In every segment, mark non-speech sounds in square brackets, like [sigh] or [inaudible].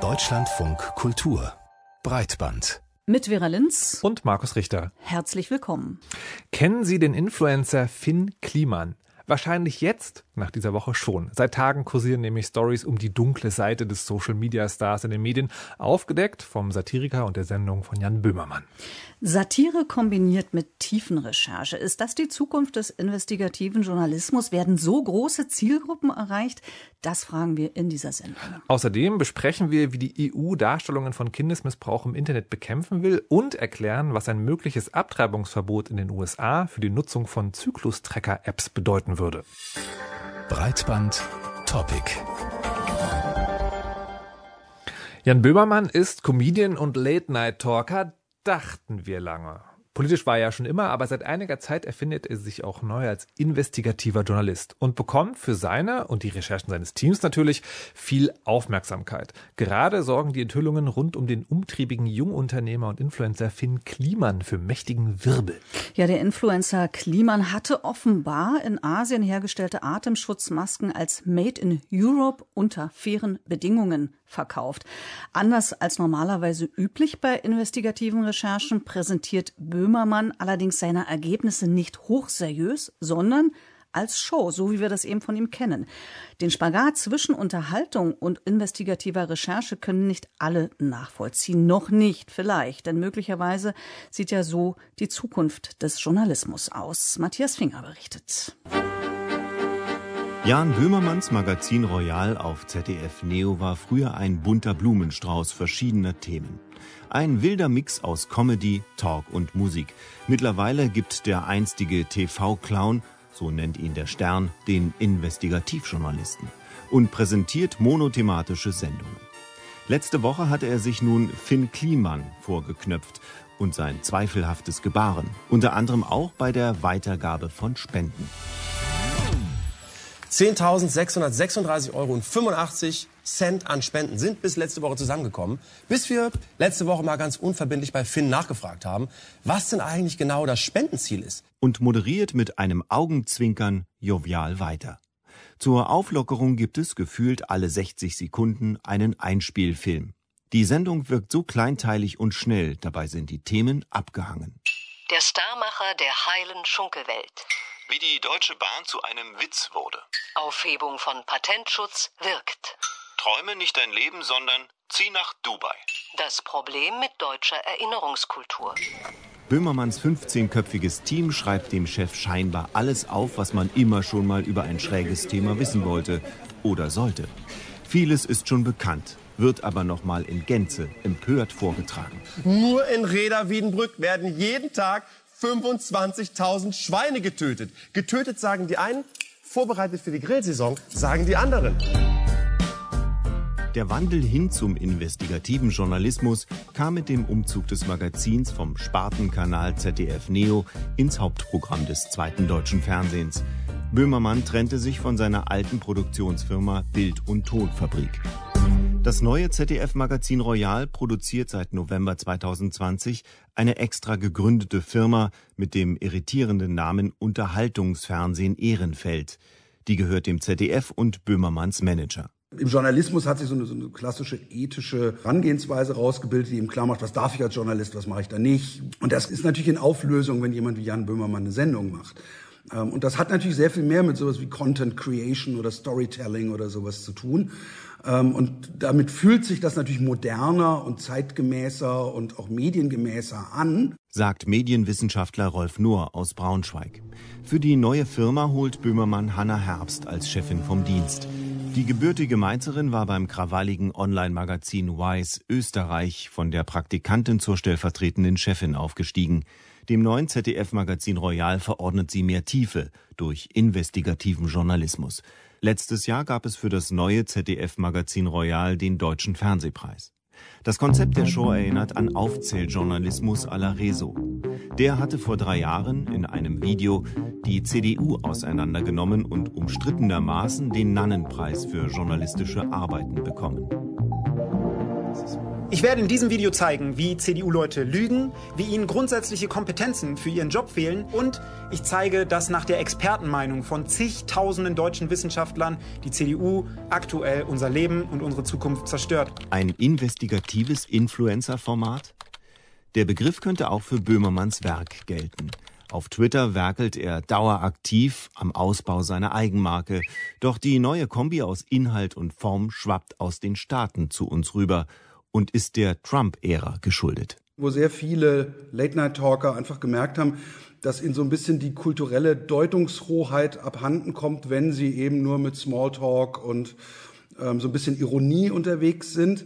Deutschlandfunk Kultur Breitband mit Vera Linz und Markus Richter. Herzlich willkommen. Kennen Sie den Influencer Finn Kliman? Wahrscheinlich jetzt, nach dieser Woche schon. Seit Tagen kursieren nämlich Stories um die dunkle Seite des Social Media Stars in den Medien, aufgedeckt vom Satiriker und der Sendung von Jan Böhmermann. Satire kombiniert mit Tiefenrecherche. Ist das die Zukunft des investigativen Journalismus? Werden so große Zielgruppen erreicht? Das fragen wir in dieser Sendung. Außerdem besprechen wir, wie die EU Darstellungen von Kindesmissbrauch im Internet bekämpfen will und erklären, was ein mögliches Abtreibungsverbot in den USA für die Nutzung von Zyklus-Tracker-Apps bedeuten würde. Breitband Topic. Jan Böhmermann ist Comedian und Late-Night-Talker dachten wir lange. Politisch war er ja schon immer, aber seit einiger Zeit erfindet er sich auch neu als investigativer Journalist und bekommt für seine und die Recherchen seines Teams natürlich viel Aufmerksamkeit. Gerade sorgen die Enthüllungen rund um den umtriebigen Jungunternehmer und Influencer Finn Kliman für mächtigen Wirbel. Ja, der Influencer Kliman hatte offenbar in Asien hergestellte Atemschutzmasken als Made in Europe unter fairen Bedingungen verkauft. Anders als normalerweise üblich bei investigativen Recherchen präsentiert Böhmermann allerdings seine Ergebnisse nicht hochseriös, sondern als Show, so wie wir das eben von ihm kennen. Den Spagat zwischen Unterhaltung und investigativer Recherche können nicht alle nachvollziehen. Noch nicht, vielleicht, denn möglicherweise sieht ja so die Zukunft des Journalismus aus. Matthias Finger berichtet. Jan Böhmermanns Magazin Royal auf ZDF Neo war früher ein bunter Blumenstrauß verschiedener Themen. Ein wilder Mix aus Comedy, Talk und Musik. Mittlerweile gibt der einstige TV-Clown, so nennt ihn der Stern, den Investigativjournalisten und präsentiert monothematische Sendungen. Letzte Woche hatte er sich nun Finn Kliman vorgeknöpft und sein zweifelhaftes Gebaren, unter anderem auch bei der Weitergabe von Spenden. 10.636,85 Euro Cent an Spenden sind bis letzte Woche zusammengekommen, bis wir letzte Woche mal ganz unverbindlich bei Finn nachgefragt haben, was denn eigentlich genau das Spendenziel ist. Und moderiert mit einem Augenzwinkern jovial weiter. Zur Auflockerung gibt es gefühlt alle 60 Sekunden einen Einspielfilm. Die Sendung wirkt so kleinteilig und schnell, dabei sind die Themen abgehangen. Der Starmacher der heilen Schunkelwelt. Wie die Deutsche Bahn zu einem Witz wurde. Aufhebung von Patentschutz wirkt. Träume nicht dein Leben, sondern zieh nach Dubai. Das Problem mit deutscher Erinnerungskultur. Böhmermanns 15-köpfiges Team schreibt dem Chef scheinbar alles auf, was man immer schon mal über ein schräges Thema wissen wollte oder sollte. Vieles ist schon bekannt, wird aber noch mal in Gänze empört vorgetragen. Nur in Reda Wiedenbrück werden jeden Tag 25.000 Schweine getötet. Getötet sagen die einen, vorbereitet für die Grillsaison sagen die anderen. Der Wandel hin zum investigativen Journalismus kam mit dem Umzug des Magazins vom Spartenkanal ZDF Neo ins Hauptprogramm des zweiten deutschen Fernsehens. Böhmermann trennte sich von seiner alten Produktionsfirma Bild- und Tonfabrik. Das neue ZDF-Magazin Royal produziert seit November 2020 eine extra gegründete Firma mit dem irritierenden Namen Unterhaltungsfernsehen Ehrenfeld. Die gehört dem ZDF und Böhmermanns Manager. Im Journalismus hat sich so eine, so eine, klassische ethische Herangehensweise rausgebildet, die ihm klar macht, was darf ich als Journalist, was mache ich da nicht. Und das ist natürlich in Auflösung, wenn jemand wie Jan Böhmermann eine Sendung macht. Ähm, und das hat natürlich sehr viel mehr mit sowas wie Content Creation oder Storytelling oder sowas zu tun. Ähm, und damit fühlt sich das natürlich moderner und zeitgemäßer und auch mediengemäßer an. Sagt Medienwissenschaftler Rolf Nohr aus Braunschweig. Für die neue Firma holt Böhmermann Hanna Herbst als Chefin vom Dienst. Die gebürtige Mainzerin war beim krawalligen Online-Magazin Wise Österreich von der Praktikantin zur stellvertretenden Chefin aufgestiegen. Dem neuen ZDF-Magazin Royal verordnet sie mehr Tiefe durch investigativen Journalismus. Letztes Jahr gab es für das neue ZDF-Magazin Royal den Deutschen Fernsehpreis. Das Konzept der Show erinnert an Aufzähljournalismus à la Rezo. Der hatte vor drei Jahren in einem Video die CDU auseinandergenommen und umstrittenermaßen den Nannenpreis für journalistische Arbeiten bekommen. Ich werde in diesem Video zeigen, wie CDU-Leute lügen, wie ihnen grundsätzliche Kompetenzen für ihren Job fehlen und ich zeige, dass nach der Expertenmeinung von zigtausenden deutschen Wissenschaftlern die CDU aktuell unser Leben und unsere Zukunft zerstört. Ein investigatives Influencer-Format? Der Begriff könnte auch für Böhmermanns Werk gelten. Auf Twitter werkelt er daueraktiv am Ausbau seiner Eigenmarke. Doch die neue Kombi aus Inhalt und Form schwappt aus den Staaten zu uns rüber und ist der Trump-Ära geschuldet. Wo sehr viele Late-Night-Talker einfach gemerkt haben, dass ihnen so ein bisschen die kulturelle Deutungshoheit abhanden kommt, wenn sie eben nur mit Smalltalk und ähm, so ein bisschen Ironie unterwegs sind.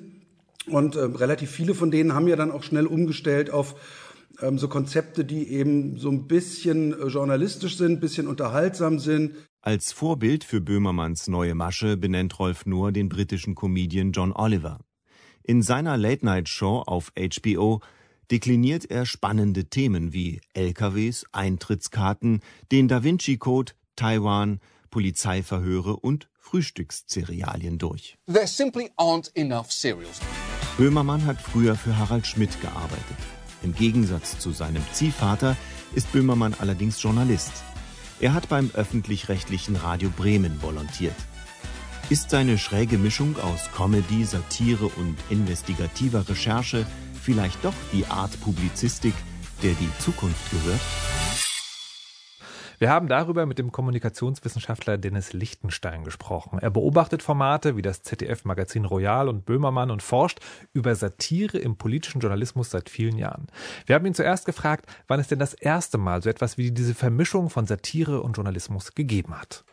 Und äh, relativ viele von denen haben ja dann auch schnell umgestellt auf ähm, so Konzepte, die eben so ein bisschen äh, journalistisch sind, ein bisschen unterhaltsam sind. Als Vorbild für Böhmermanns neue Masche benennt Rolf Nur den britischen Comedian John Oliver. In seiner Late-Night-Show auf HBO dekliniert er spannende Themen wie LKWs, Eintrittskarten, den Da Vinci Code, Taiwan, Polizeiverhöre und Frühstückszerealien durch. There simply aren't enough cereals. Böhmermann hat früher für Harald Schmidt gearbeitet. Im Gegensatz zu seinem Ziehvater ist Böhmermann allerdings Journalist. Er hat beim öffentlich-rechtlichen Radio Bremen volontiert. Ist seine schräge Mischung aus Comedy, Satire und investigativer Recherche vielleicht doch die Art Publizistik, der die Zukunft gehört? Wir haben darüber mit dem Kommunikationswissenschaftler Dennis Lichtenstein gesprochen. Er beobachtet Formate wie das ZDF-Magazin Royal und Böhmermann und forscht über Satire im politischen Journalismus seit vielen Jahren. Wir haben ihn zuerst gefragt, wann es denn das erste Mal so etwas wie diese Vermischung von Satire und Journalismus gegeben hat.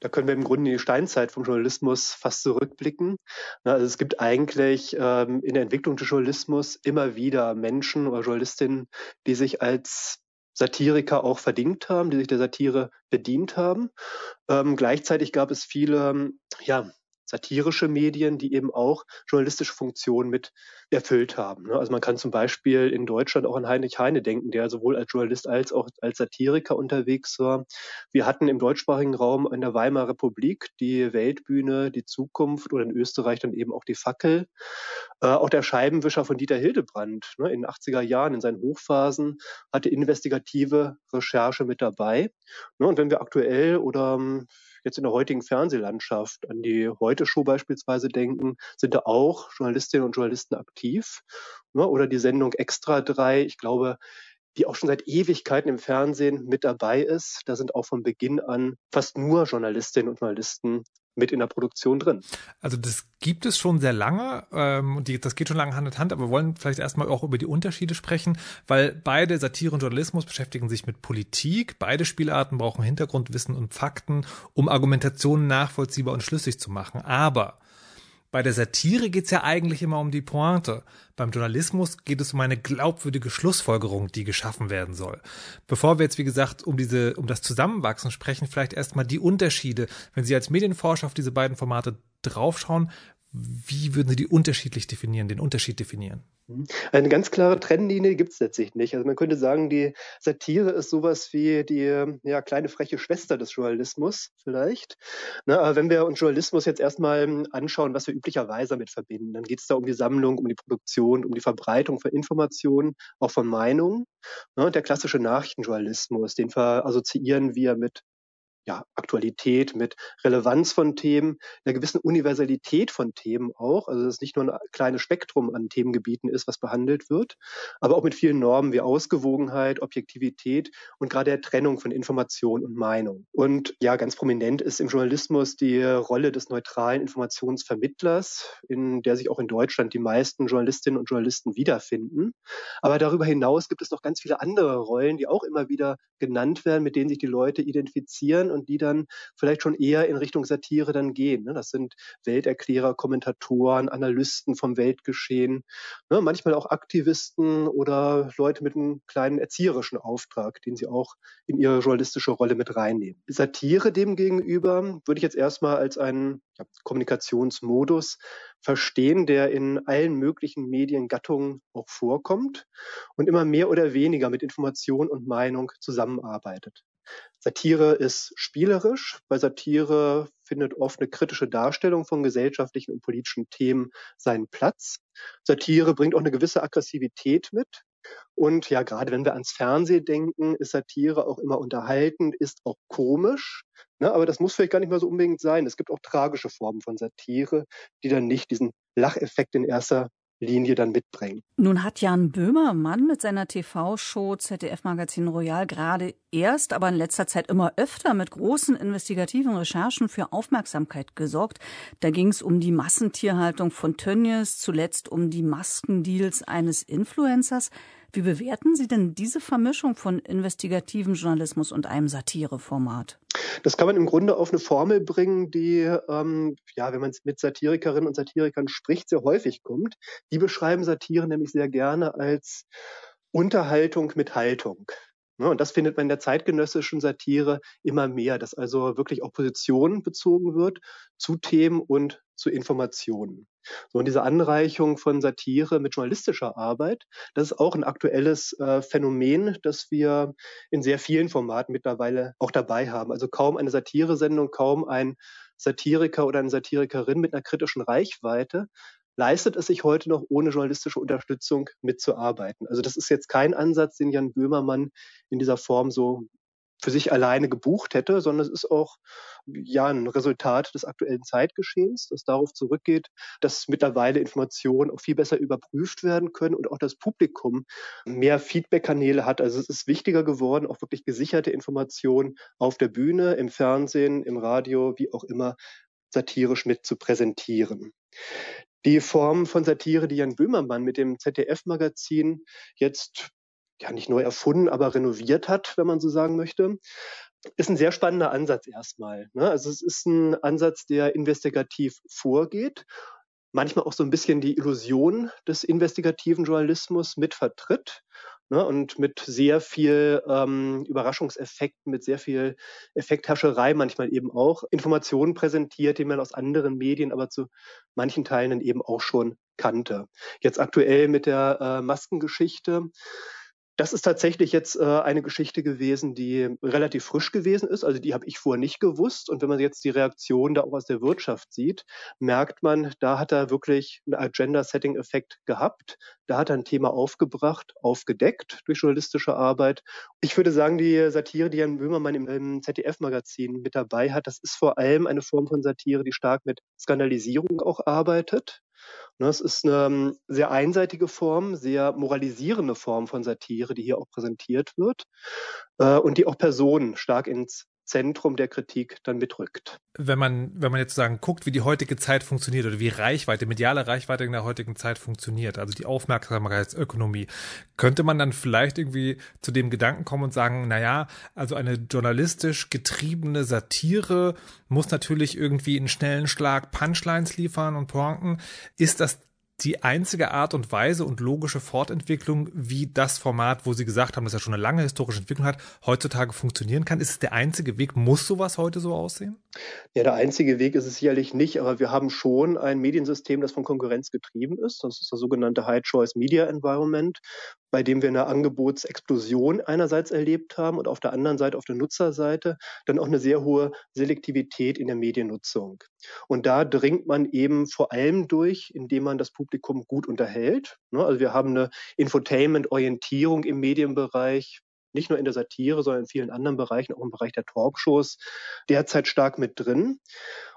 Da können wir im Grunde in die Steinzeit vom Journalismus fast zurückblicken. Also es gibt eigentlich ähm, in der Entwicklung des Journalismus immer wieder Menschen oder Journalistinnen, die sich als Satiriker auch verdingt haben, die sich der Satire bedient haben. Ähm, gleichzeitig gab es viele ja, satirische Medien, die eben auch journalistische Funktionen mit erfüllt haben. Ne? Also man kann zum Beispiel in Deutschland auch an Heinrich Heine denken, der sowohl als Journalist als auch als Satiriker unterwegs war. Wir hatten im deutschsprachigen Raum in der Weimarer Republik die Weltbühne, die Zukunft oder in Österreich dann eben auch die Fackel. Äh, auch der Scheibenwischer von Dieter Hildebrand ne, in den 80er Jahren, in seinen Hochphasen, hatte investigative Recherche mit dabei. Ne, und wenn wir aktuell oder jetzt in der heutigen Fernsehlandschaft an die Heute-Show beispielsweise denken, sind da auch Journalistinnen und Journalisten aktiv. Ne? Oder die Sendung Extra 3, ich glaube, die auch schon seit Ewigkeiten im Fernsehen mit dabei ist. Da sind auch von Beginn an fast nur Journalistinnen und Journalisten mit in der Produktion drin. Also das gibt es schon sehr lange ähm, und die, das geht schon lange Hand in Hand, aber wir wollen vielleicht erstmal auch über die Unterschiede sprechen, weil beide Satire und Journalismus beschäftigen sich mit Politik, beide Spielarten brauchen Hintergrundwissen und Fakten, um Argumentationen nachvollziehbar und schlüssig zu machen. Aber bei der Satire geht's ja eigentlich immer um die Pointe. Beim Journalismus geht es um eine glaubwürdige Schlussfolgerung, die geschaffen werden soll. Bevor wir jetzt, wie gesagt, um diese, um das Zusammenwachsen sprechen, vielleicht erstmal die Unterschiede. Wenn Sie als Medienforscher auf diese beiden Formate draufschauen, wie würden Sie die unterschiedlich definieren, den Unterschied definieren? Mhm. Eine ganz klare Trennlinie gibt es letztlich nicht. Also man könnte sagen, die Satire ist sowas wie die ja, kleine freche Schwester des Journalismus vielleicht. Na, aber wenn wir uns Journalismus jetzt erstmal anschauen, was wir üblicherweise damit verbinden, dann geht es da um die Sammlung, um die Produktion, um die Verbreitung von Informationen, auch von Meinungen. Na, der klassische Nachrichtenjournalismus, den assoziieren wir mit ja, Aktualität, mit Relevanz von Themen, einer gewissen Universalität von Themen auch. Also dass es nicht nur ein kleines Spektrum an Themengebieten ist, was behandelt wird, aber auch mit vielen Normen wie Ausgewogenheit, Objektivität und gerade der Trennung von Information und Meinung. Und ja, ganz prominent ist im Journalismus die Rolle des neutralen Informationsvermittlers, in der sich auch in Deutschland die meisten Journalistinnen und Journalisten wiederfinden. Aber darüber hinaus gibt es noch ganz viele andere Rollen, die auch immer wieder genannt werden, mit denen sich die Leute identifizieren und die dann vielleicht schon eher in Richtung Satire dann gehen. Ne? Das sind Welterklärer, Kommentatoren, Analysten vom Weltgeschehen, ne? manchmal auch Aktivisten oder Leute mit einem kleinen erzieherischen Auftrag, den sie auch in ihre journalistische Rolle mit reinnehmen. Satire demgegenüber würde ich jetzt erstmal als einen ja, Kommunikationsmodus verstehen, der in allen möglichen Mediengattungen auch vorkommt und immer mehr oder weniger mit Information und Meinung zusammenarbeitet. Satire ist spielerisch. Bei Satire findet oft eine kritische Darstellung von gesellschaftlichen und politischen Themen seinen Platz. Satire bringt auch eine gewisse Aggressivität mit. Und ja, gerade wenn wir ans Fernsehen denken, ist Satire auch immer unterhaltend, ist auch komisch. Ne? Aber das muss vielleicht gar nicht mal so unbedingt sein. Es gibt auch tragische Formen von Satire, die dann nicht diesen Lacheffekt in erster Linie dann mitbringen. Nun hat Jan Böhmermann mit seiner TV-Show ZDF Magazin Royal gerade erst, aber in letzter Zeit immer öfter mit großen investigativen Recherchen für Aufmerksamkeit gesorgt. Da ging es um die Massentierhaltung von Tönnies, zuletzt um die Maskendeals eines Influencers. Wie bewerten Sie denn diese Vermischung von investigativen Journalismus und einem Satireformat? Das kann man im Grunde auf eine Formel bringen, die, ähm, ja, wenn man mit Satirikerinnen und Satirikern spricht, sehr häufig kommt. Die beschreiben Satire nämlich sehr gerne als Unterhaltung mit Haltung. Ne, und das findet man in der zeitgenössischen Satire immer mehr, dass also wirklich auch Position bezogen wird zu Themen und zu Informationen. So, und diese Anreichung von Satire mit journalistischer Arbeit, das ist auch ein aktuelles äh, Phänomen, das wir in sehr vielen Formaten mittlerweile auch dabei haben. Also kaum eine Satiresendung, kaum ein Satiriker oder eine Satirikerin mit einer kritischen Reichweite leistet es sich heute noch ohne journalistische Unterstützung mitzuarbeiten. Also das ist jetzt kein Ansatz, den Jan Böhmermann in dieser Form so für sich alleine gebucht hätte, sondern es ist auch ja ein Resultat des aktuellen Zeitgeschehens, das darauf zurückgeht, dass mittlerweile Informationen auch viel besser überprüft werden können und auch das Publikum mehr Feedback-Kanäle hat. Also es ist wichtiger geworden, auch wirklich gesicherte Informationen auf der Bühne, im Fernsehen, im Radio, wie auch immer satirisch mit zu präsentieren. Die Form von Satire, die Jan Böhmermann mit dem ZDF-Magazin jetzt ja nicht neu erfunden, aber renoviert hat, wenn man so sagen möchte, ist ein sehr spannender Ansatz erstmal. Ne? Also es ist ein Ansatz, der investigativ vorgeht, manchmal auch so ein bisschen die Illusion des investigativen Journalismus mit vertritt ne? und mit sehr viel ähm, Überraschungseffekten, mit sehr viel Effekthascherei manchmal eben auch Informationen präsentiert, die man aus anderen Medien aber zu manchen Teilen eben auch schon kannte. Jetzt aktuell mit der äh, Maskengeschichte das ist tatsächlich jetzt äh, eine Geschichte gewesen, die relativ frisch gewesen ist. Also die habe ich vorher nicht gewusst. Und wenn man jetzt die Reaktion da auch aus der Wirtschaft sieht, merkt man, da hat er wirklich einen Agenda-Setting-Effekt gehabt. Da hat er ein Thema aufgebracht, aufgedeckt durch journalistische Arbeit. Ich würde sagen, die Satire, die Jan Böhmermann im, im ZDF-Magazin mit dabei hat, das ist vor allem eine Form von Satire, die stark mit Skandalisierung auch arbeitet. Es ist eine ähm, sehr einseitige Form, sehr moralisierende Form von Satire, die hier auch präsentiert wird äh, und die auch Personen stark ins Zentrum der Kritik dann mitrückt. Wenn man, wenn man jetzt sagen, guckt, wie die heutige Zeit funktioniert oder wie Reichweite, mediale Reichweite in der heutigen Zeit funktioniert, also die Aufmerksamkeitsökonomie, könnte man dann vielleicht irgendwie zu dem Gedanken kommen und sagen, naja, also eine journalistisch getriebene Satire muss natürlich irgendwie einen schnellen Schlag Punchlines liefern und Pointen. Ist das die einzige Art und Weise und logische Fortentwicklung, wie das Format, wo Sie gesagt haben, dass er schon eine lange historische Entwicklung hat, heutzutage funktionieren kann? Ist es der einzige Weg? Muss sowas heute so aussehen? Ja, der einzige Weg ist es sicherlich nicht, aber wir haben schon ein Mediensystem, das von Konkurrenz getrieben ist. Das ist das sogenannte High Choice Media Environment, bei dem wir eine Angebotsexplosion einerseits erlebt haben und auf der anderen Seite, auf der Nutzerseite, dann auch eine sehr hohe Selektivität in der Mediennutzung. Und da dringt man eben vor allem durch, indem man das Publikum gut unterhält. Ne, also wir haben eine Infotainment-Orientierung im Medienbereich, nicht nur in der Satire, sondern in vielen anderen Bereichen, auch im Bereich der Talkshows, derzeit stark mit drin.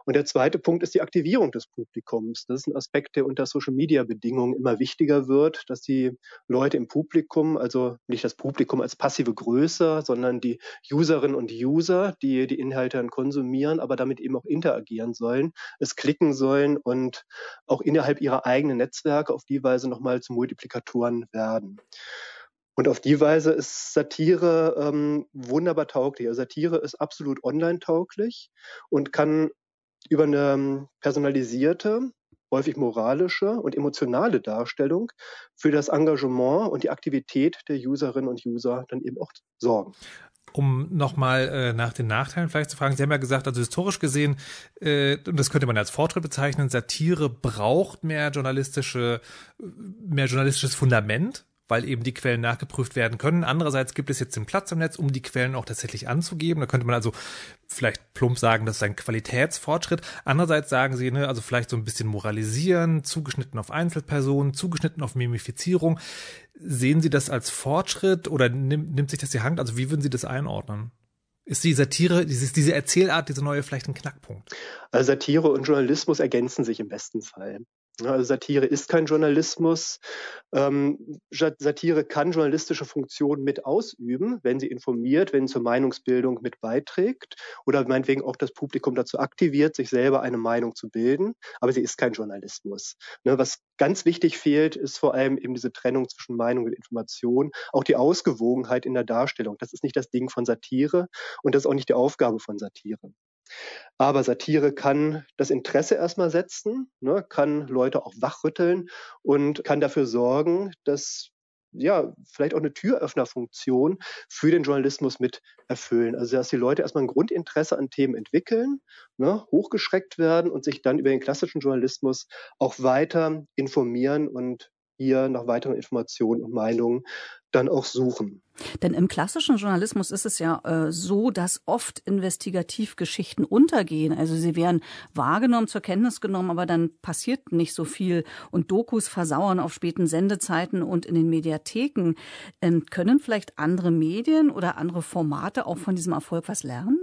Und der zweite Punkt ist die Aktivierung des Publikums. Das ist ein Aspekt, der unter Social-Media-Bedingungen immer wichtiger wird, dass die Leute im Publikum, also nicht das Publikum als passive Größe, sondern die Userinnen und User, die die Inhalte dann konsumieren, aber damit eben auch interagieren sollen, es klicken sollen und auch innerhalb ihrer eigenen Netzwerke auf die Weise nochmal zu Multiplikatoren werden. Und auf die Weise ist Satire ähm, wunderbar tauglich. Also Satire ist absolut online tauglich und kann über eine ähm, personalisierte, häufig moralische und emotionale Darstellung für das Engagement und die Aktivität der Userinnen und User dann eben auch sorgen. Um nochmal äh, nach den Nachteilen vielleicht zu fragen, Sie haben ja gesagt, also historisch gesehen, äh, und das könnte man als Fortschritt bezeichnen, Satire braucht mehr journalistische, mehr journalistisches Fundament, weil eben die Quellen nachgeprüft werden können. Andererseits gibt es jetzt den Platz im Netz, um die Quellen auch tatsächlich anzugeben. Da könnte man also vielleicht plump sagen, das ist ein Qualitätsfortschritt. Andererseits sagen sie, ne, also vielleicht so ein bisschen moralisieren, zugeschnitten auf Einzelpersonen, zugeschnitten auf Mimifizierung. Sehen Sie das als Fortschritt oder nimmt, nimmt sich das die Hand? Also wie würden Sie das einordnen? Ist die Satire, dieses, diese Erzählart, diese neue vielleicht ein Knackpunkt? Also Satire und Journalismus ergänzen sich im besten Fall. Also Satire ist kein Journalismus. Ähm, Satire kann journalistische Funktionen mit ausüben, wenn sie informiert, wenn sie zur Meinungsbildung mit beiträgt oder meinetwegen auch das Publikum dazu aktiviert, sich selber eine Meinung zu bilden. Aber sie ist kein Journalismus. Ne, was ganz wichtig fehlt, ist vor allem eben diese Trennung zwischen Meinung und Information, auch die Ausgewogenheit in der Darstellung. Das ist nicht das Ding von Satire und das ist auch nicht die Aufgabe von Satire. Aber Satire kann das Interesse erstmal setzen, ne, kann Leute auch wachrütteln und kann dafür sorgen, dass ja, vielleicht auch eine Türöffnerfunktion für den Journalismus mit erfüllen. Also, dass die Leute erstmal ein Grundinteresse an Themen entwickeln, ne, hochgeschreckt werden und sich dann über den klassischen Journalismus auch weiter informieren und hier nach weiteren Informationen und Meinungen dann auch suchen. Denn im klassischen Journalismus ist es ja äh, so, dass oft Investigativgeschichten untergehen. Also sie werden wahrgenommen, zur Kenntnis genommen, aber dann passiert nicht so viel. Und Dokus versauern auf späten Sendezeiten und in den Mediatheken. Ähm, können vielleicht andere Medien oder andere Formate auch von diesem Erfolg was lernen?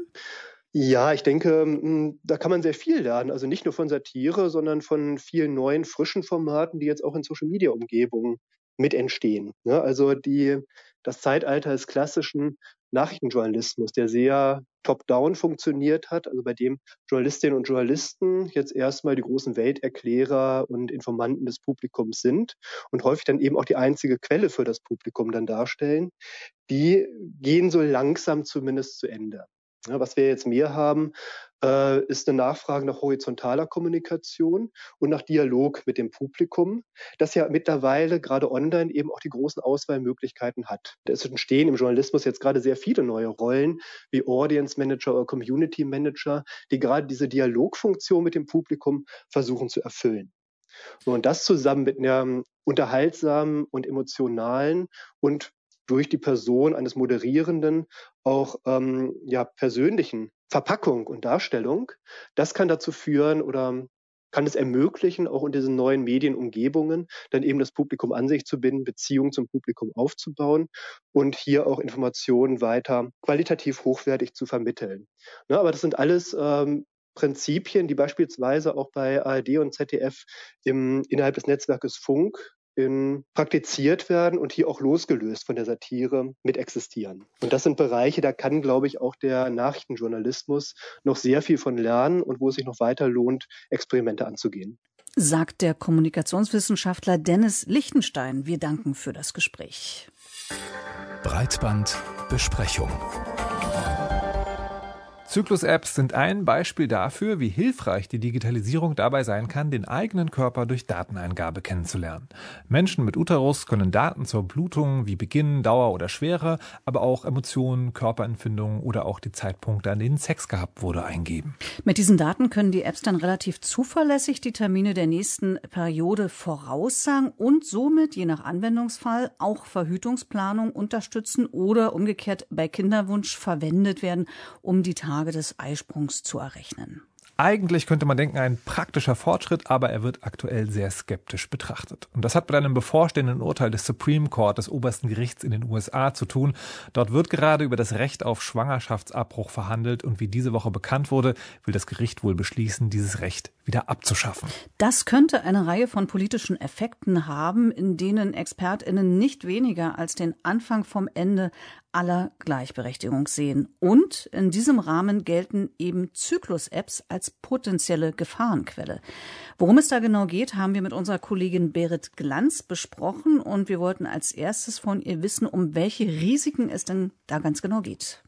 Ja, ich denke, da kann man sehr viel lernen. Also nicht nur von Satire, sondern von vielen neuen, frischen Formaten, die jetzt auch in Social-Media-Umgebungen mit entstehen. Ne? Also die, das Zeitalter des klassischen Nachrichtenjournalismus, der sehr top-down funktioniert hat, also bei dem Journalistinnen und Journalisten jetzt erstmal die großen Welterklärer und Informanten des Publikums sind und häufig dann eben auch die einzige Quelle für das Publikum dann darstellen, die gehen so langsam zumindest zu Ende. Ja, was wir jetzt mehr haben, äh, ist eine Nachfrage nach horizontaler Kommunikation und nach Dialog mit dem Publikum, das ja mittlerweile gerade online eben auch die großen Auswahlmöglichkeiten hat. Es entstehen im Journalismus jetzt gerade sehr viele neue Rollen wie Audience Manager oder Community Manager, die gerade diese Dialogfunktion mit dem Publikum versuchen zu erfüllen. Und das zusammen mit einer unterhaltsamen und emotionalen und durch die Person eines Moderierenden auch ähm, ja, persönlichen Verpackung und Darstellung, das kann dazu führen oder kann es ermöglichen, auch in diesen neuen Medienumgebungen dann eben das Publikum an sich zu binden, Beziehungen zum Publikum aufzubauen und hier auch Informationen weiter qualitativ hochwertig zu vermitteln. Ja, aber das sind alles ähm, Prinzipien, die beispielsweise auch bei ARD und ZDF im, innerhalb des Netzwerkes Funk in, praktiziert werden und hier auch losgelöst von der Satire mit existieren. Und das sind Bereiche, da kann, glaube ich, auch der Nachrichtenjournalismus noch sehr viel von lernen und wo es sich noch weiter lohnt, Experimente anzugehen. Sagt der Kommunikationswissenschaftler Dennis Lichtenstein. Wir danken für das Gespräch. Breitbandbesprechung. Zyklus-Apps sind ein Beispiel dafür, wie hilfreich die Digitalisierung dabei sein kann, den eigenen Körper durch Dateneingabe kennenzulernen. Menschen mit Uterus können Daten zur Blutung wie Beginn, Dauer oder Schwere, aber auch Emotionen, Körperempfindungen oder auch die Zeitpunkte, an denen Sex gehabt wurde, eingeben. Mit diesen Daten können die Apps dann relativ zuverlässig die Termine der nächsten Periode voraussagen und somit je nach Anwendungsfall auch Verhütungsplanung unterstützen oder umgekehrt bei Kinderwunsch verwendet werden, um die Tage Tage des Eisprungs zu errechnen. Eigentlich könnte man denken, ein praktischer Fortschritt, aber er wird aktuell sehr skeptisch betrachtet. Und das hat mit einem bevorstehenden Urteil des Supreme Court, des obersten Gerichts in den USA, zu tun. Dort wird gerade über das Recht auf Schwangerschaftsabbruch verhandelt und wie diese Woche bekannt wurde, will das Gericht wohl beschließen, dieses Recht wieder abzuschaffen. Das könnte eine Reihe von politischen Effekten haben, in denen ExpertInnen nicht weniger als den Anfang vom Ende aller Gleichberechtigung sehen. Und in diesem Rahmen gelten eben Zyklus-Apps als potenzielle Gefahrenquelle. Worum es da genau geht, haben wir mit unserer Kollegin Berit Glanz besprochen und wir wollten als erstes von ihr wissen, um welche Risiken es denn da ganz genau geht.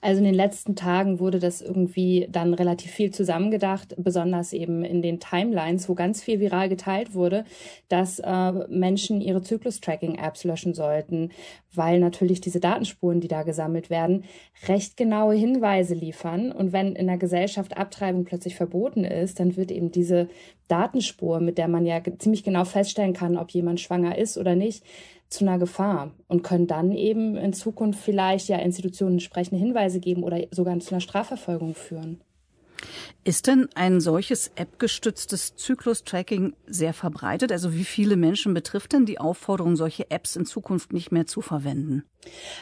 Also in den letzten Tagen wurde das irgendwie dann relativ viel zusammengedacht, besonders eben in den Timelines, wo ganz viel viral geteilt wurde, dass äh, Menschen ihre Zyklus-Tracking-Apps löschen sollten, weil natürlich diese Datenspuren, die da gesammelt werden, recht genaue Hinweise liefern. Und wenn in der Gesellschaft Abtreibung plötzlich verboten ist, dann wird eben diese Datenspur, mit der man ja ziemlich genau feststellen kann, ob jemand schwanger ist oder nicht, zu einer Gefahr und können dann eben in Zukunft vielleicht ja Institutionen entsprechende Hinweise geben oder sogar zu einer Strafverfolgung führen. Ist denn ein solches App-gestütztes Zyklus-Tracking sehr verbreitet? Also wie viele Menschen betrifft denn die Aufforderung, solche Apps in Zukunft nicht mehr zu verwenden?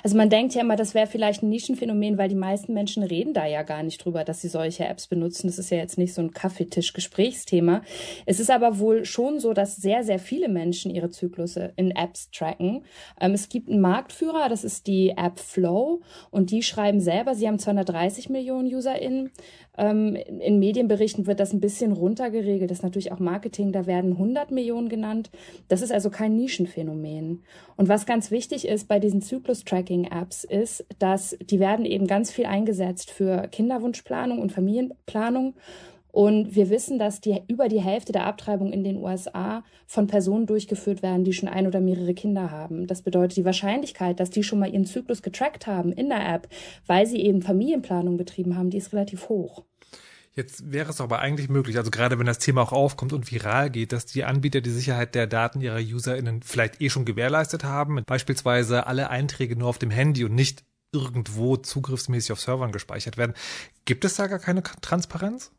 Also man denkt ja immer, das wäre vielleicht ein Nischenphänomen, weil die meisten Menschen reden da ja gar nicht drüber, dass sie solche Apps benutzen. Das ist ja jetzt nicht so ein Kaffeetisch-Gesprächsthema. Es ist aber wohl schon so, dass sehr, sehr viele Menschen ihre Zyklusse in Apps tracken. Ähm, es gibt einen Marktführer, das ist die App Flow und die schreiben selber, sie haben 230 Millionen UserInnen. Ähm, in Medienberichten wird das ein bisschen runtergeregelt. Das ist natürlich auch Marketing, da werden 100 Millionen genannt. Das ist also kein Nischenphänomen. Und was ganz wichtig ist bei diesen Zyklus-Tracking-Apps ist, dass die werden eben ganz viel eingesetzt für Kinderwunschplanung und Familienplanung. Und wir wissen, dass die, über die Hälfte der Abtreibungen in den USA von Personen durchgeführt werden, die schon ein oder mehrere Kinder haben. Das bedeutet, die Wahrscheinlichkeit, dass die schon mal ihren Zyklus getrackt haben in der App, weil sie eben Familienplanung betrieben haben, die ist relativ hoch. Jetzt wäre es aber eigentlich möglich, also gerade wenn das Thema auch aufkommt und viral geht, dass die Anbieter die Sicherheit der Daten ihrer UserInnen vielleicht eh schon gewährleistet haben, beispielsweise alle Einträge nur auf dem Handy und nicht irgendwo zugriffsmäßig auf Servern gespeichert werden. Gibt es da gar keine Transparenz?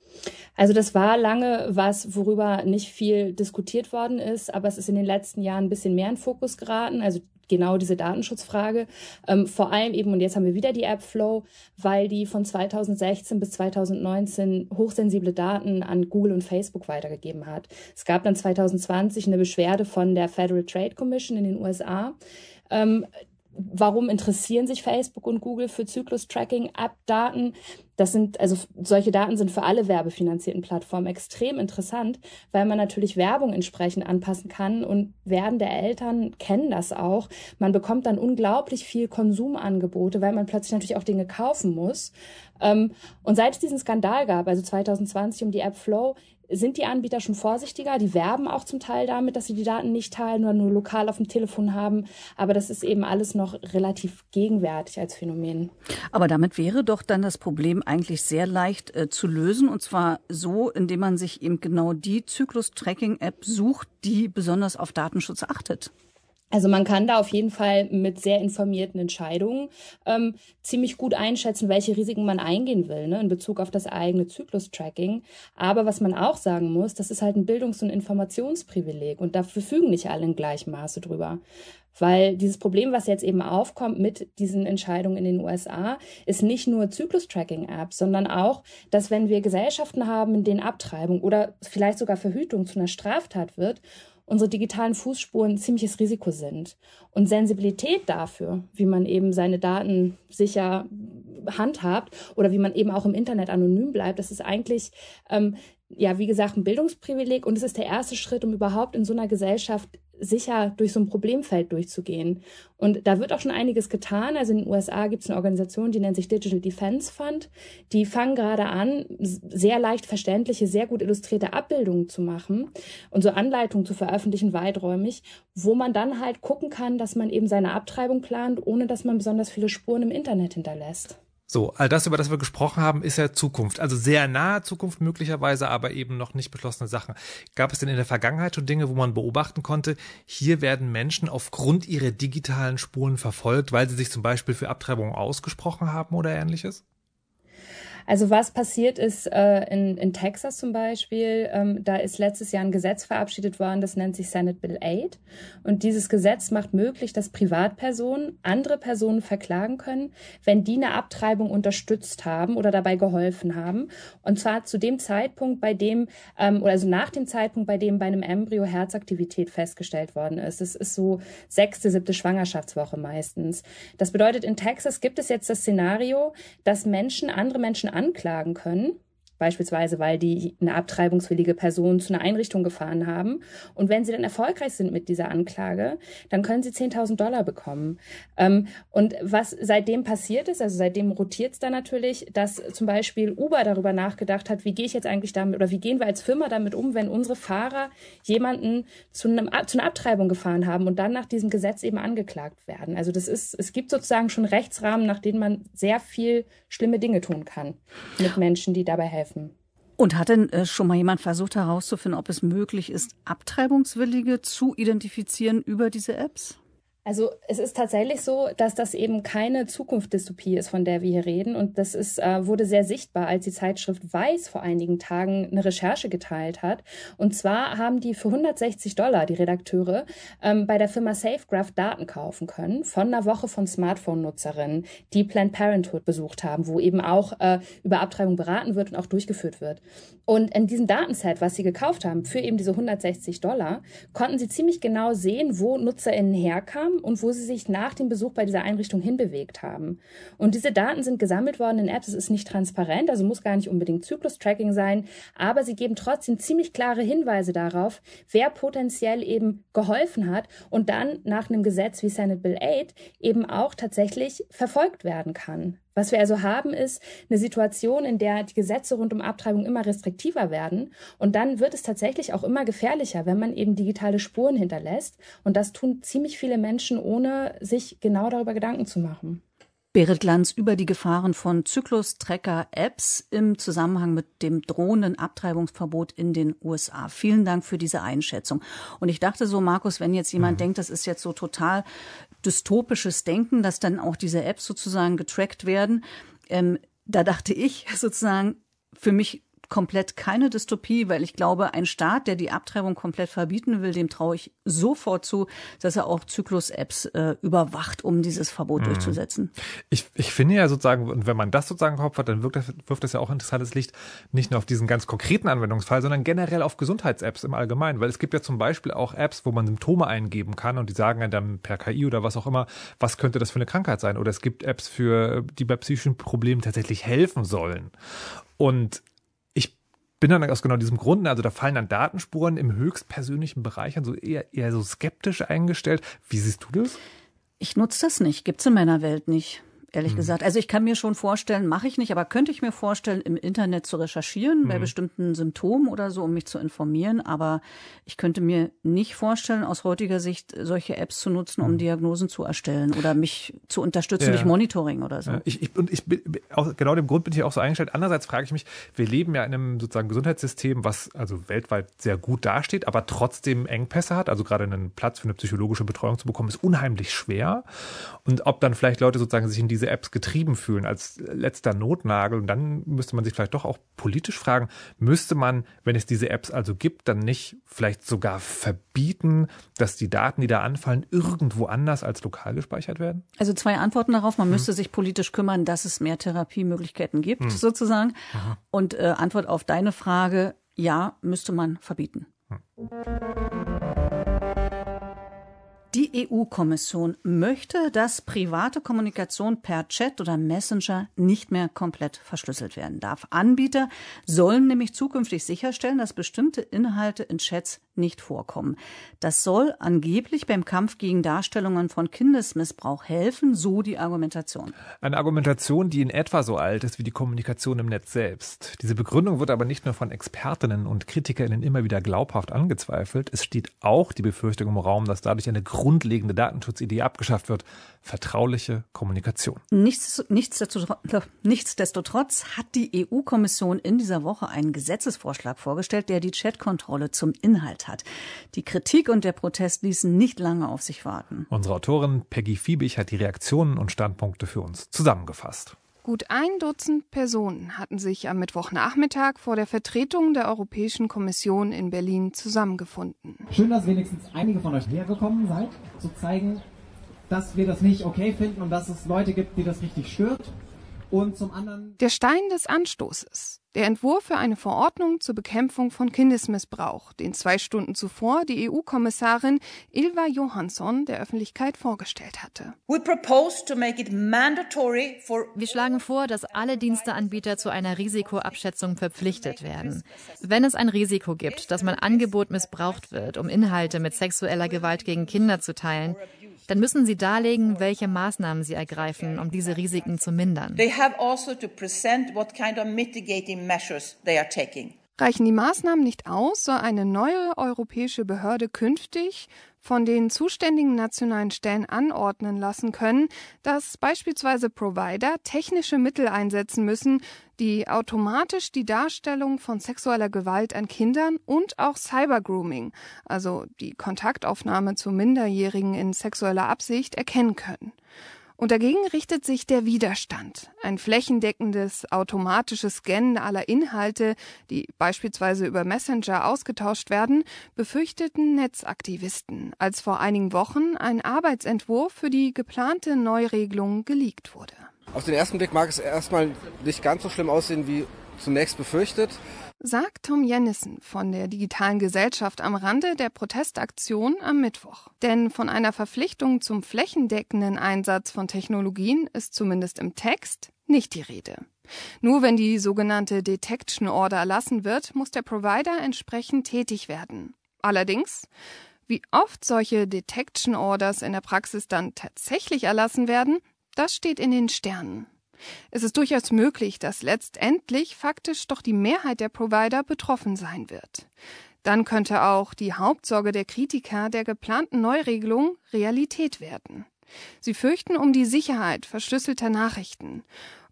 Also das war lange was, worüber nicht viel diskutiert worden ist, aber es ist in den letzten Jahren ein bisschen mehr in Fokus geraten. Also genau diese Datenschutzfrage. Ähm, vor allem eben, und jetzt haben wir wieder die App Flow, weil die von 2016 bis 2019 hochsensible Daten an Google und Facebook weitergegeben hat. Es gab dann 2020 eine Beschwerde von der Federal Trade Commission in den USA. Ähm, warum interessieren sich Facebook und Google für Zyklus-Tracking-App-Daten? Das sind, also solche Daten sind für alle werbefinanzierten Plattformen extrem interessant, weil man natürlich Werbung entsprechend anpassen kann und werdende Eltern kennen das auch. Man bekommt dann unglaublich viel Konsumangebote, weil man plötzlich natürlich auch Dinge kaufen muss. Ähm, und seit es diesen Skandal gab, also 2020 um die App Flow, sind die Anbieter schon vorsichtiger. Die werben auch zum Teil damit, dass sie die Daten nicht teilen oder nur lokal auf dem Telefon haben. Aber das ist eben alles noch relativ gegenwärtig als Phänomen. Aber damit wäre doch dann das Problem eigentlich sehr leicht äh, zu lösen. Und zwar so, indem man sich eben genau die Zyklus-Tracking-App sucht, die besonders auf Datenschutz achtet. Also man kann da auf jeden Fall mit sehr informierten Entscheidungen ähm, ziemlich gut einschätzen, welche Risiken man eingehen will ne, in Bezug auf das eigene Zyklus-Tracking. Aber was man auch sagen muss, das ist halt ein Bildungs- und Informationsprivileg und da verfügen nicht alle in gleichem Maße drüber. Weil dieses Problem, was jetzt eben aufkommt mit diesen Entscheidungen in den USA, ist nicht nur Zyklus-Tracking-Apps, sondern auch, dass wenn wir Gesellschaften haben, in denen Abtreibung oder vielleicht sogar Verhütung zu einer Straftat wird unsere digitalen Fußspuren ein ziemliches Risiko sind. Und Sensibilität dafür, wie man eben seine Daten sicher handhabt oder wie man eben auch im Internet anonym bleibt, das ist eigentlich, ähm, ja, wie gesagt, ein Bildungsprivileg und es ist der erste Schritt, um überhaupt in so einer Gesellschaft sicher durch so ein Problemfeld durchzugehen. Und da wird auch schon einiges getan. Also in den USA gibt es eine Organisation, die nennt sich Digital Defense Fund. Die fangen gerade an, sehr leicht verständliche, sehr gut illustrierte Abbildungen zu machen und so Anleitungen zu veröffentlichen, weiträumig, wo man dann halt gucken kann, dass man eben seine Abtreibung plant, ohne dass man besonders viele Spuren im Internet hinterlässt. So, all das, über das wir gesprochen haben, ist ja Zukunft. Also sehr nahe Zukunft möglicherweise, aber eben noch nicht beschlossene Sachen. Gab es denn in der Vergangenheit schon Dinge, wo man beobachten konnte, hier werden Menschen aufgrund ihrer digitalen Spuren verfolgt, weil sie sich zum Beispiel für Abtreibung ausgesprochen haben oder ähnliches? Also was passiert ist äh, in, in Texas zum Beispiel, ähm, da ist letztes Jahr ein Gesetz verabschiedet worden, das nennt sich Senate Bill 8. Und dieses Gesetz macht möglich, dass Privatpersonen andere Personen verklagen können, wenn die eine Abtreibung unterstützt haben oder dabei geholfen haben. Und zwar zu dem Zeitpunkt, bei dem, ähm, oder also nach dem Zeitpunkt, bei dem bei einem Embryo Herzaktivität festgestellt worden ist. Es ist so sechste, siebte Schwangerschaftswoche meistens. Das bedeutet, in Texas gibt es jetzt das Szenario, dass Menschen andere Menschen anklagen können beispielsweise weil die eine abtreibungswillige Person zu einer Einrichtung gefahren haben. Und wenn sie dann erfolgreich sind mit dieser Anklage, dann können sie 10.000 Dollar bekommen. Ähm, und was seitdem passiert ist, also seitdem rotiert es da natürlich, dass zum Beispiel Uber darüber nachgedacht hat, wie gehe ich jetzt eigentlich damit oder wie gehen wir als Firma damit um, wenn unsere Fahrer jemanden zu, einem, zu einer Abtreibung gefahren haben und dann nach diesem Gesetz eben angeklagt werden. Also das ist, es gibt sozusagen schon Rechtsrahmen, nach denen man sehr viel schlimme Dinge tun kann mit Menschen, die dabei helfen. Und hat denn äh, schon mal jemand versucht herauszufinden, ob es möglich ist, Abtreibungswillige zu identifizieren über diese Apps? Also es ist tatsächlich so, dass das eben keine Zukunftsdystopie ist, von der wir hier reden. Und das ist, äh, wurde sehr sichtbar, als die Zeitschrift Weiß vor einigen Tagen eine Recherche geteilt hat. Und zwar haben die für 160 Dollar, die Redakteure, ähm, bei der Firma SafeGraph Daten kaufen können von einer Woche von Smartphone-Nutzerinnen, die Planned Parenthood besucht haben, wo eben auch äh, über Abtreibung beraten wird und auch durchgeführt wird. Und in diesem Datenset, was sie gekauft haben, für eben diese 160 Dollar, konnten sie ziemlich genau sehen, wo NutzerInnen herkamen haben und wo sie sich nach dem Besuch bei dieser Einrichtung hinbewegt haben. Und diese Daten sind gesammelt worden in Apps. Es ist nicht transparent, also muss gar nicht unbedingt Zyklus-Tracking sein, aber sie geben trotzdem ziemlich klare Hinweise darauf, wer potenziell eben geholfen hat und dann nach einem Gesetz wie Senate Bill 8 eben auch tatsächlich verfolgt werden kann. Was wir also haben, ist eine Situation, in der die Gesetze rund um Abtreibung immer restriktiver werden. Und dann wird es tatsächlich auch immer gefährlicher, wenn man eben digitale Spuren hinterlässt. Und das tun ziemlich viele Menschen, ohne sich genau darüber Gedanken zu machen. Berit Glanz über die Gefahren von Zyklus-Tracker-Apps im Zusammenhang mit dem drohenden Abtreibungsverbot in den USA. Vielen Dank für diese Einschätzung. Und ich dachte so, Markus, wenn jetzt jemand mhm. denkt, das ist jetzt so total dystopisches Denken, dass dann auch diese Apps sozusagen getrackt werden, ähm, da dachte ich [laughs] sozusagen, für mich komplett keine Dystopie, weil ich glaube, ein Staat, der die Abtreibung komplett verbieten will, dem traue ich sofort zu, dass er auch Zyklus-Apps äh, überwacht, um dieses Verbot mhm. durchzusetzen. Ich, ich finde ja sozusagen, wenn man das sozusagen im Kopf hat, dann wirkt das, wirft das ja auch interessantes Licht nicht nur auf diesen ganz konkreten Anwendungsfall, sondern generell auf Gesundheits-Apps im Allgemeinen. Weil es gibt ja zum Beispiel auch Apps, wo man Symptome eingeben kann und die sagen dann per KI oder was auch immer, was könnte das für eine Krankheit sein. Oder es gibt Apps für, die bei psychischen Problemen tatsächlich helfen sollen. Und bin dann aus genau diesem Grund, also da fallen dann Datenspuren im höchstpersönlichen Bereich an, so eher, eher so skeptisch eingestellt. Wie siehst du das? Ich nutze das nicht, gibt's in meiner Welt nicht ehrlich mhm. gesagt. Also ich kann mir schon vorstellen, mache ich nicht, aber könnte ich mir vorstellen, im Internet zu recherchieren mhm. bei bestimmten Symptomen oder so, um mich zu informieren. Aber ich könnte mir nicht vorstellen, aus heutiger Sicht solche Apps zu nutzen, um mhm. Diagnosen zu erstellen oder mich zu unterstützen ja. durch Monitoring oder so. Ich, ich, und ich bin, aus genau dem Grund bin ich auch so eingestellt. Andererseits frage ich mich, wir leben ja in einem sozusagen Gesundheitssystem, was also weltweit sehr gut dasteht, aber trotzdem Engpässe hat. Also gerade einen Platz für eine psychologische Betreuung zu bekommen, ist unheimlich schwer. Und ob dann vielleicht Leute sozusagen sich in diese diese Apps getrieben fühlen als letzter Notnagel. Und dann müsste man sich vielleicht doch auch politisch fragen, müsste man, wenn es diese Apps also gibt, dann nicht vielleicht sogar verbieten, dass die Daten, die da anfallen, irgendwo anders als lokal gespeichert werden? Also zwei Antworten darauf. Man hm. müsste sich politisch kümmern, dass es mehr Therapiemöglichkeiten gibt, hm. sozusagen. Aha. Und äh, Antwort auf deine Frage, ja, müsste man verbieten. Hm. Die EU-Kommission möchte, dass private Kommunikation per Chat oder Messenger nicht mehr komplett verschlüsselt werden darf. Anbieter sollen nämlich zukünftig sicherstellen, dass bestimmte Inhalte in Chats nicht vorkommen. Das soll angeblich beim Kampf gegen Darstellungen von Kindesmissbrauch helfen, so die Argumentation. Eine Argumentation, die in etwa so alt ist wie die Kommunikation im Netz selbst. Diese Begründung wird aber nicht nur von Expertinnen und Kritikerinnen immer wieder glaubhaft angezweifelt. Es steht auch die Befürchtung im Raum, dass dadurch eine grundlegende Datenschutzidee abgeschafft wird. Vertrauliche Kommunikation. Nichtsdestotrotz, nichtsdestotrotz hat die EU-Kommission in dieser Woche einen Gesetzesvorschlag vorgestellt, der die Chatkontrolle zum Inhalt hat. Die Kritik und der Protest ließen nicht lange auf sich warten. Unsere Autorin Peggy Fiebig hat die Reaktionen und Standpunkte für uns zusammengefasst. Gut ein Dutzend Personen hatten sich am Mittwochnachmittag vor der Vertretung der Europäischen Kommission in Berlin zusammengefunden. Schön, dass wenigstens einige von euch hergekommen seid, zu zeigen, dass wir das nicht okay finden und dass es Leute gibt, die das richtig stört. Und zum anderen. Der Stein des Anstoßes. Der Entwurf für eine Verordnung zur Bekämpfung von Kindesmissbrauch, den zwei Stunden zuvor die EU-Kommissarin Ilva Johansson der Öffentlichkeit vorgestellt hatte. Wir schlagen vor, dass alle Diensteanbieter zu einer Risikoabschätzung verpflichtet werden. Wenn es ein Risiko gibt, dass mein Angebot missbraucht wird, um Inhalte mit sexueller Gewalt gegen Kinder zu teilen, dann müssen sie darlegen, welche Maßnahmen sie ergreifen, um diese Risiken zu mindern. They have also to present what kind of mitigating measures they are taking. Reichen die Maßnahmen nicht aus, soll eine neue europäische Behörde künftig von den zuständigen nationalen Stellen anordnen lassen können, dass beispielsweise Provider technische Mittel einsetzen müssen, die automatisch die Darstellung von sexueller Gewalt an Kindern und auch Cybergrooming, also die Kontaktaufnahme zu Minderjährigen in sexueller Absicht, erkennen können. Und dagegen richtet sich der Widerstand. Ein flächendeckendes automatisches Scannen aller Inhalte, die beispielsweise über Messenger ausgetauscht werden, befürchteten Netzaktivisten, als vor einigen Wochen ein Arbeitsentwurf für die geplante Neuregelung geleakt wurde. Auf den ersten Blick mag es erstmal nicht ganz so schlimm aussehen wie zunächst befürchtet sagt Tom Jennissen von der Digitalen Gesellschaft am Rande der Protestaktion am Mittwoch. Denn von einer Verpflichtung zum flächendeckenden Einsatz von Technologien ist zumindest im Text nicht die Rede. Nur wenn die sogenannte Detection Order erlassen wird, muss der Provider entsprechend tätig werden. Allerdings, wie oft solche Detection Orders in der Praxis dann tatsächlich erlassen werden, das steht in den Sternen. Es ist durchaus möglich, dass letztendlich faktisch doch die Mehrheit der Provider betroffen sein wird. Dann könnte auch die Hauptsorge der Kritiker der geplanten Neuregelung Realität werden. Sie fürchten um die Sicherheit verschlüsselter Nachrichten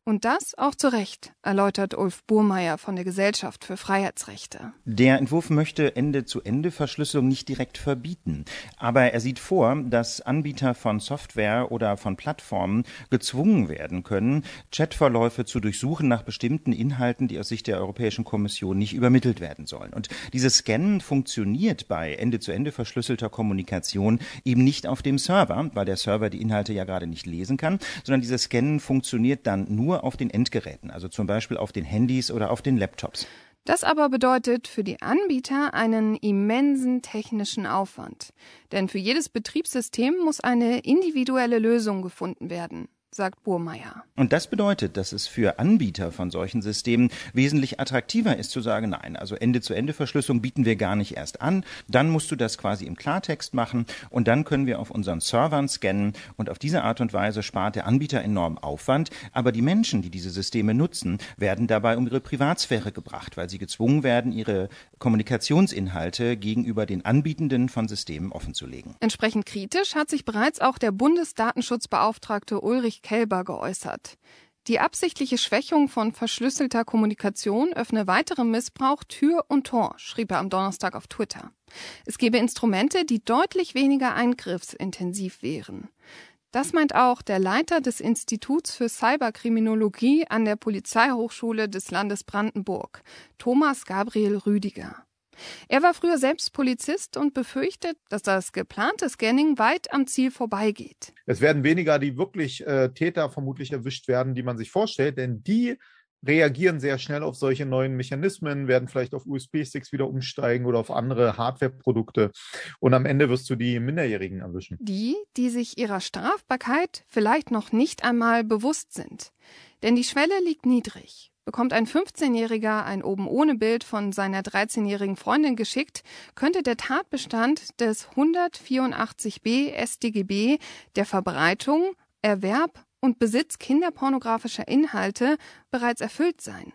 und das auch zu Recht, erläutert Ulf Burmeier von der Gesellschaft für Freiheitsrechte. Der Entwurf möchte Ende-zu-Ende-Verschlüsselung nicht direkt verbieten. Aber er sieht vor, dass Anbieter von Software oder von Plattformen gezwungen werden können, Chatverläufe zu durchsuchen nach bestimmten Inhalten, die aus Sicht der Europäischen Kommission nicht übermittelt werden sollen. Und dieses Scannen funktioniert bei Ende-zu-Ende verschlüsselter Kommunikation eben nicht auf dem Server, weil der Server die Inhalte ja gerade nicht lesen kann, sondern dieses Scannen funktioniert dann nur auf den Endgeräten, also zum Beispiel auf den Handys oder auf den Laptops. Das aber bedeutet für die Anbieter einen immensen technischen Aufwand. Denn für jedes Betriebssystem muss eine individuelle Lösung gefunden werden sagt Burmeier. Und das bedeutet, dass es für Anbieter von solchen Systemen wesentlich attraktiver ist zu sagen, nein, also Ende-zu-Ende-Verschlüsselung bieten wir gar nicht erst an. Dann musst du das quasi im Klartext machen und dann können wir auf unseren Servern scannen und auf diese Art und Weise spart der Anbieter enorm Aufwand. Aber die Menschen, die diese Systeme nutzen, werden dabei um ihre Privatsphäre gebracht, weil sie gezwungen werden, ihre Kommunikationsinhalte gegenüber den Anbietenden von Systemen offenzulegen. Entsprechend kritisch hat sich bereits auch der Bundesdatenschutzbeauftragte Ulrich Kelber geäußert. Die absichtliche Schwächung von verschlüsselter Kommunikation öffne weiterem Missbrauch Tür und Tor, schrieb er am Donnerstag auf Twitter. Es gebe Instrumente, die deutlich weniger eingriffsintensiv wären. Das meint auch der Leiter des Instituts für Cyberkriminologie an der Polizeihochschule des Landes Brandenburg, Thomas Gabriel Rüdiger. Er war früher selbst Polizist und befürchtet, dass das geplante Scanning weit am Ziel vorbeigeht. Es werden weniger die wirklich äh, Täter vermutlich erwischt werden, die man sich vorstellt, denn die reagieren sehr schnell auf solche neuen Mechanismen, werden vielleicht auf USB-Sticks wieder umsteigen oder auf andere Hardware-Produkte. Und am Ende wirst du die Minderjährigen erwischen. Die, die sich ihrer Strafbarkeit vielleicht noch nicht einmal bewusst sind. Denn die Schwelle liegt niedrig. Bekommt ein 15-Jähriger ein oben ohne Bild von seiner 13-jährigen Freundin geschickt, könnte der Tatbestand des 184b StGB der Verbreitung, Erwerb und Besitz kinderpornografischer Inhalte bereits erfüllt sein.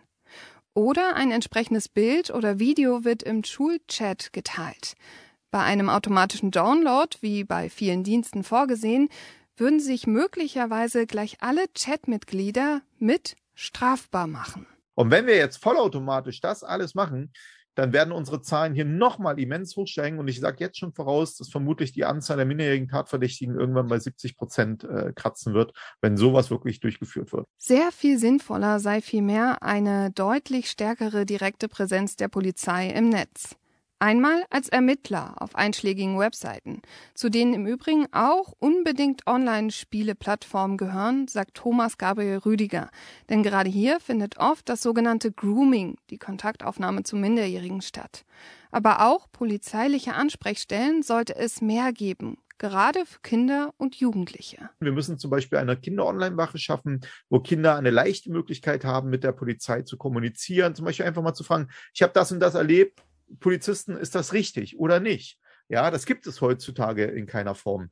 Oder ein entsprechendes Bild oder Video wird im Schulchat geteilt. Bei einem automatischen Download, wie bei vielen Diensten vorgesehen, würden sich möglicherweise gleich alle Chatmitglieder mit strafbar machen. Und wenn wir jetzt vollautomatisch das alles machen, dann werden unsere Zahlen hier nochmal immens hochsteigen. Und ich sage jetzt schon voraus, dass vermutlich die Anzahl der minderjährigen Tatverdächtigen irgendwann bei 70 Prozent äh, kratzen wird, wenn sowas wirklich durchgeführt wird. Sehr viel sinnvoller sei vielmehr eine deutlich stärkere direkte Präsenz der Polizei im Netz. Einmal als Ermittler auf einschlägigen Webseiten, zu denen im Übrigen auch unbedingt Online-Spiele-Plattformen gehören, sagt Thomas Gabriel Rüdiger. Denn gerade hier findet oft das sogenannte Grooming, die Kontaktaufnahme zu Minderjährigen statt. Aber auch polizeiliche Ansprechstellen sollte es mehr geben, gerade für Kinder und Jugendliche. Wir müssen zum Beispiel eine Kinder-Online-Wache schaffen, wo Kinder eine leichte Möglichkeit haben, mit der Polizei zu kommunizieren. Zum Beispiel einfach mal zu fragen, ich habe das und das erlebt, Polizisten, ist das richtig oder nicht? Ja, das gibt es heutzutage in keiner Form.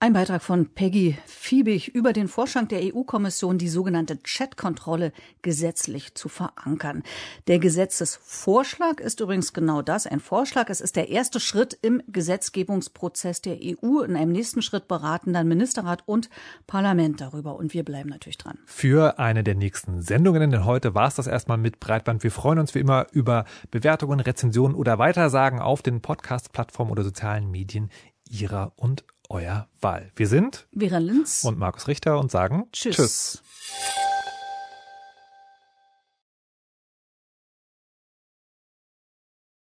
Ein Beitrag von Peggy Fiebig über den Vorschlag der EU-Kommission, die sogenannte Chatkontrolle gesetzlich zu verankern. Der Gesetzesvorschlag ist übrigens genau das, ein Vorschlag. Es ist der erste Schritt im Gesetzgebungsprozess der EU. In einem nächsten Schritt beraten dann Ministerrat und Parlament darüber. Und wir bleiben natürlich dran. Für eine der nächsten Sendungen, denn heute war es das erstmal mit Breitband. Wir freuen uns wie immer über Bewertungen, Rezensionen oder Weitersagen auf den Podcast-Plattformen oder sozialen Medien Ihrer und euer Wahl. Wir sind Vera Linz und Markus Richter und sagen Tschüss. Tschüss.